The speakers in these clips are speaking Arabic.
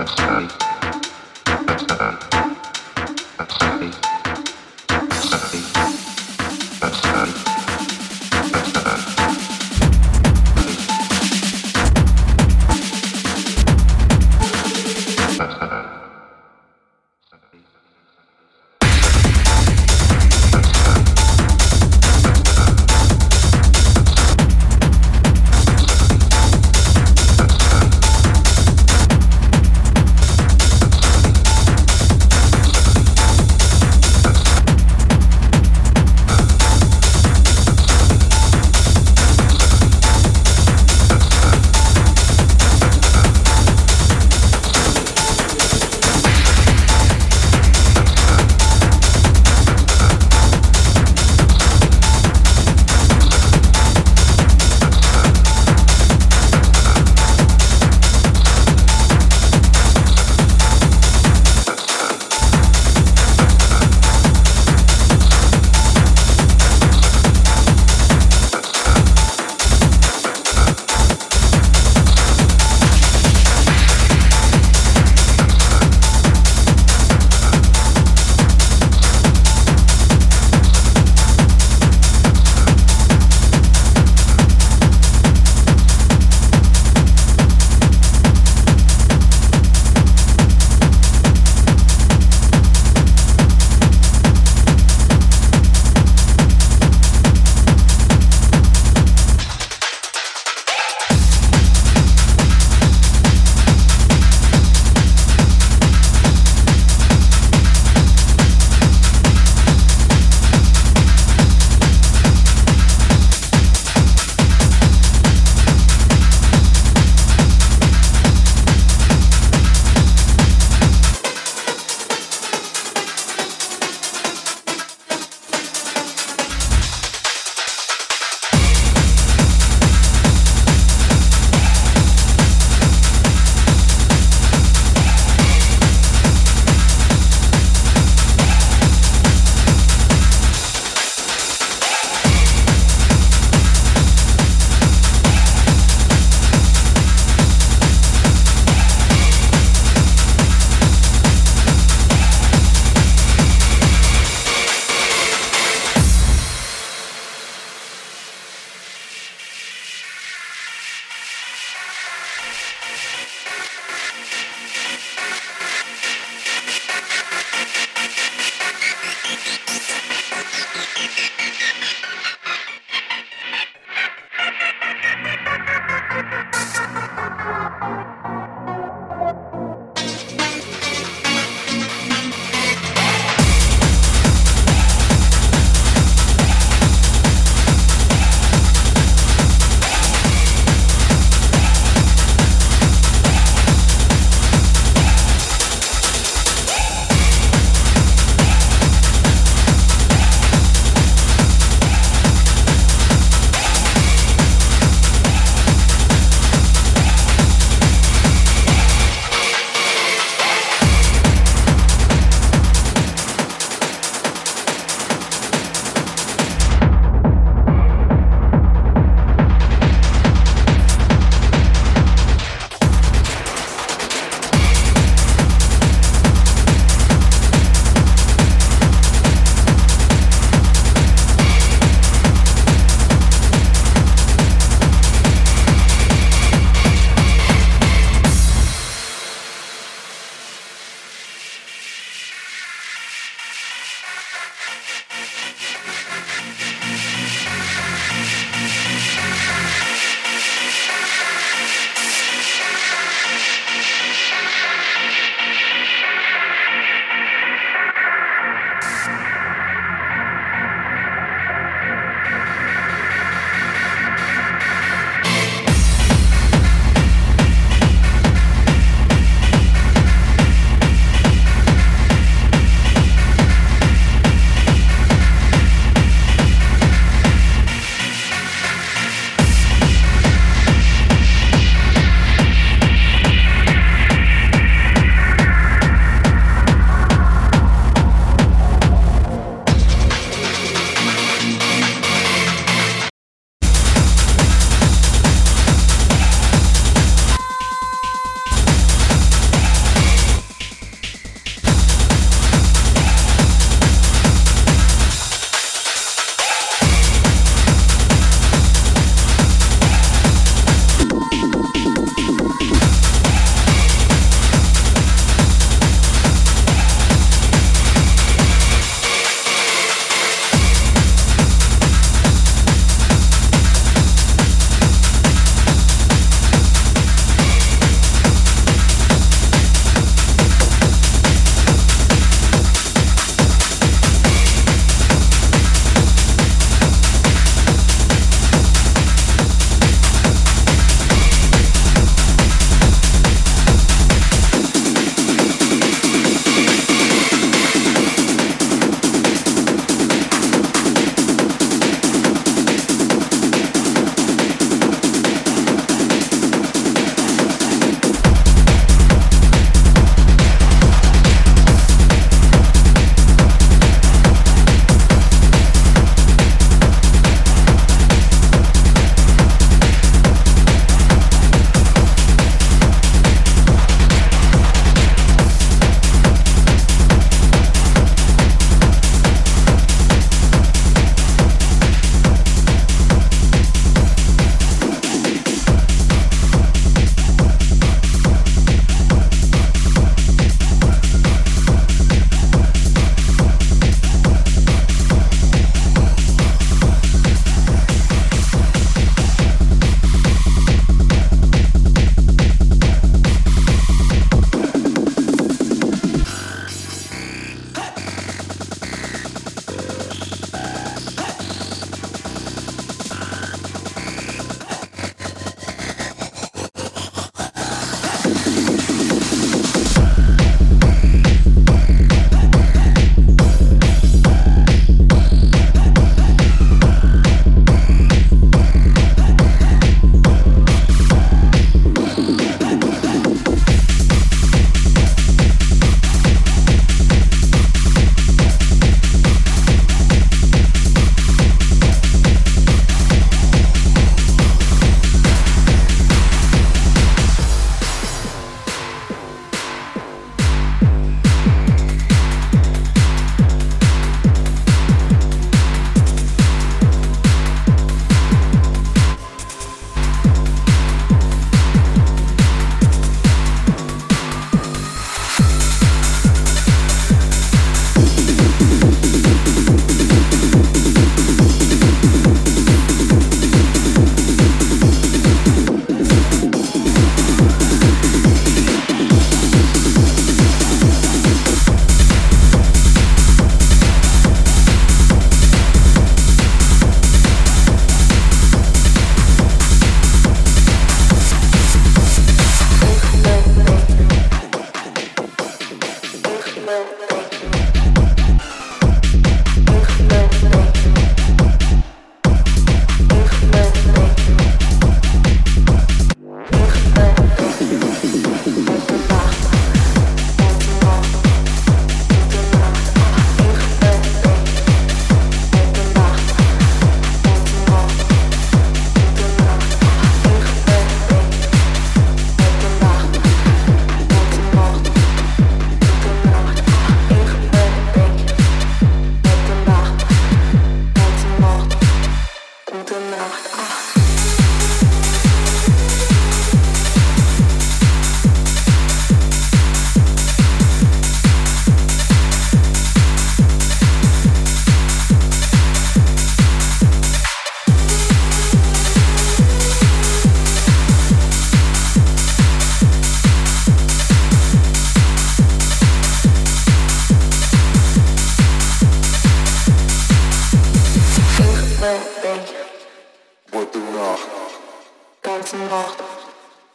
That's heavy. That's. That's.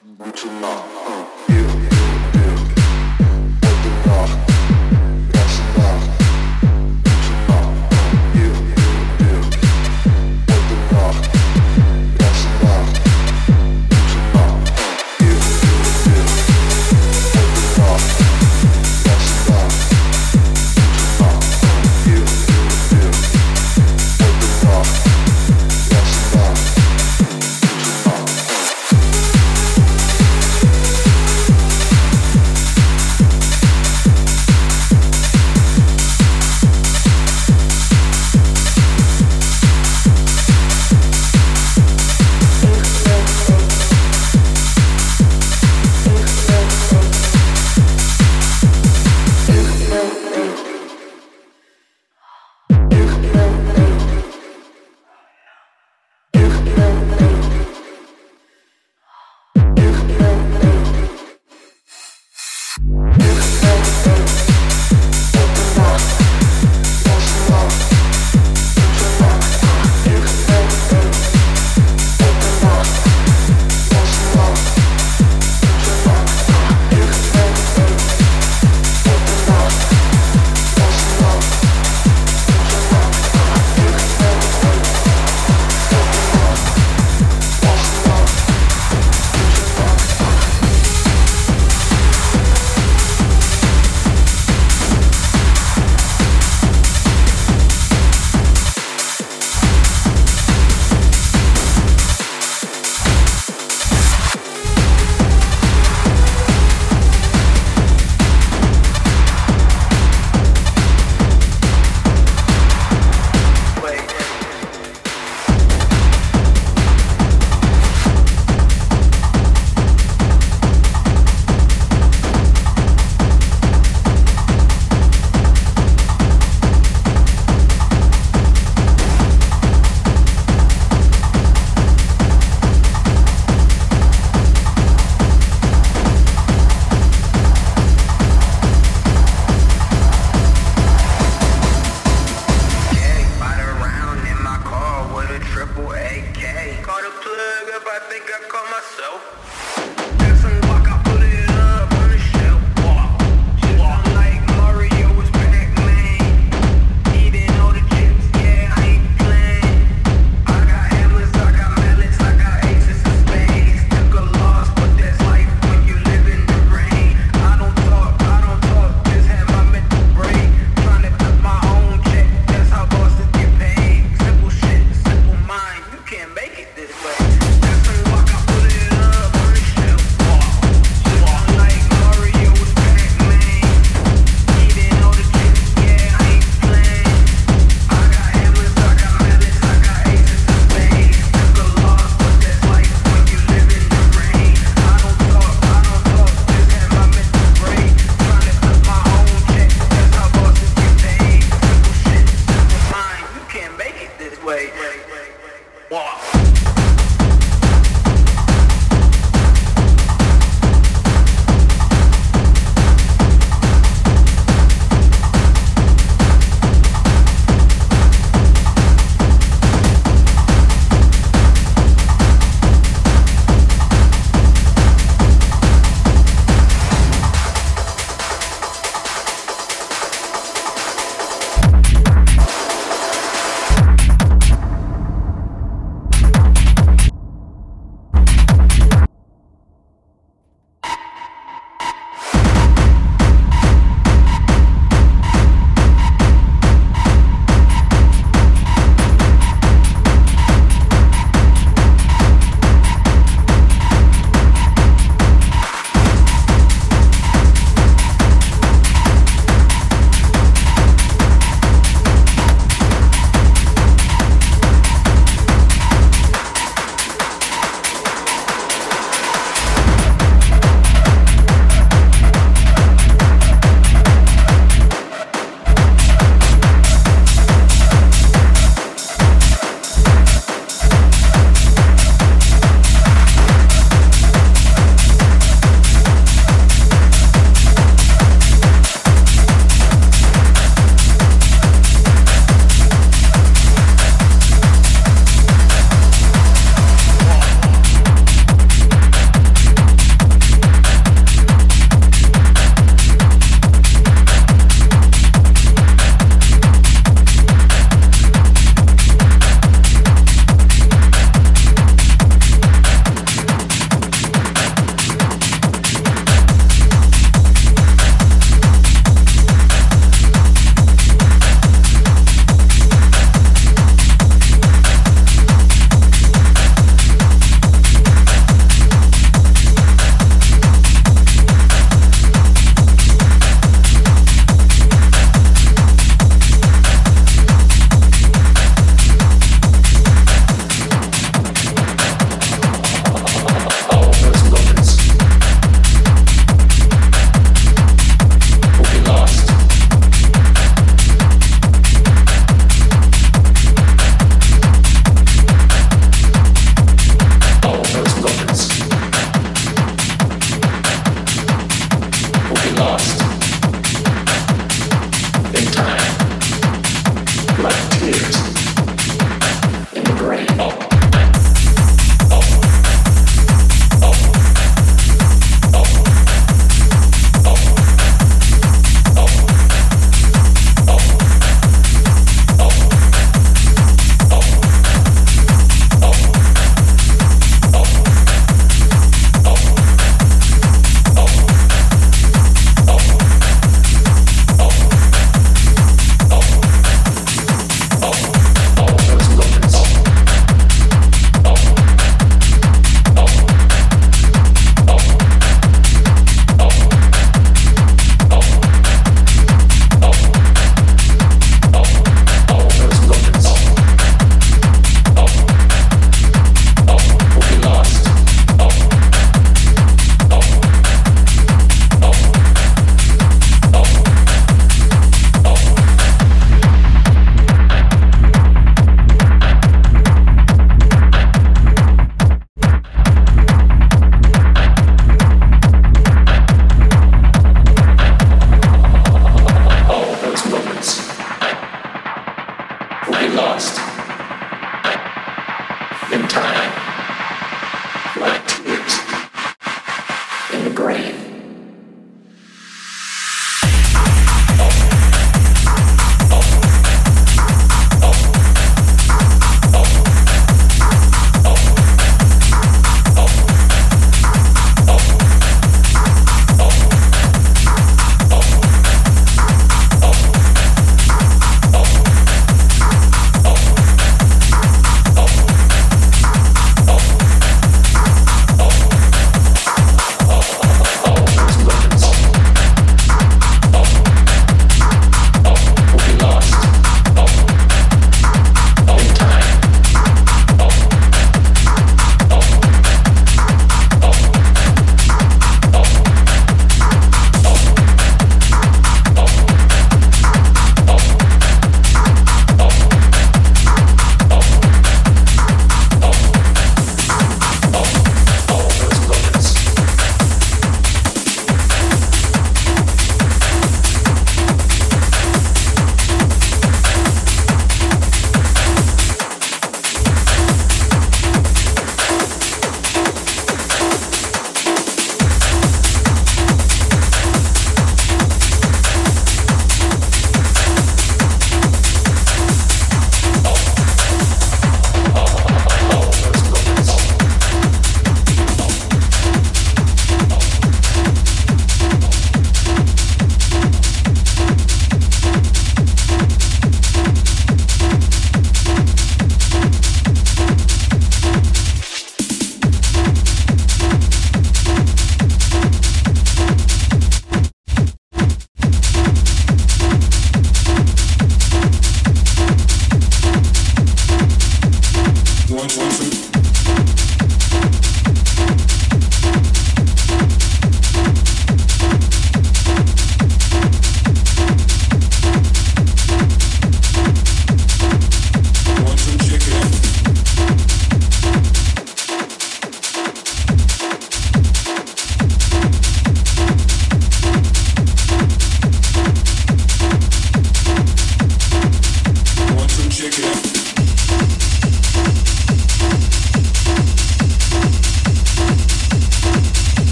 묻혔나?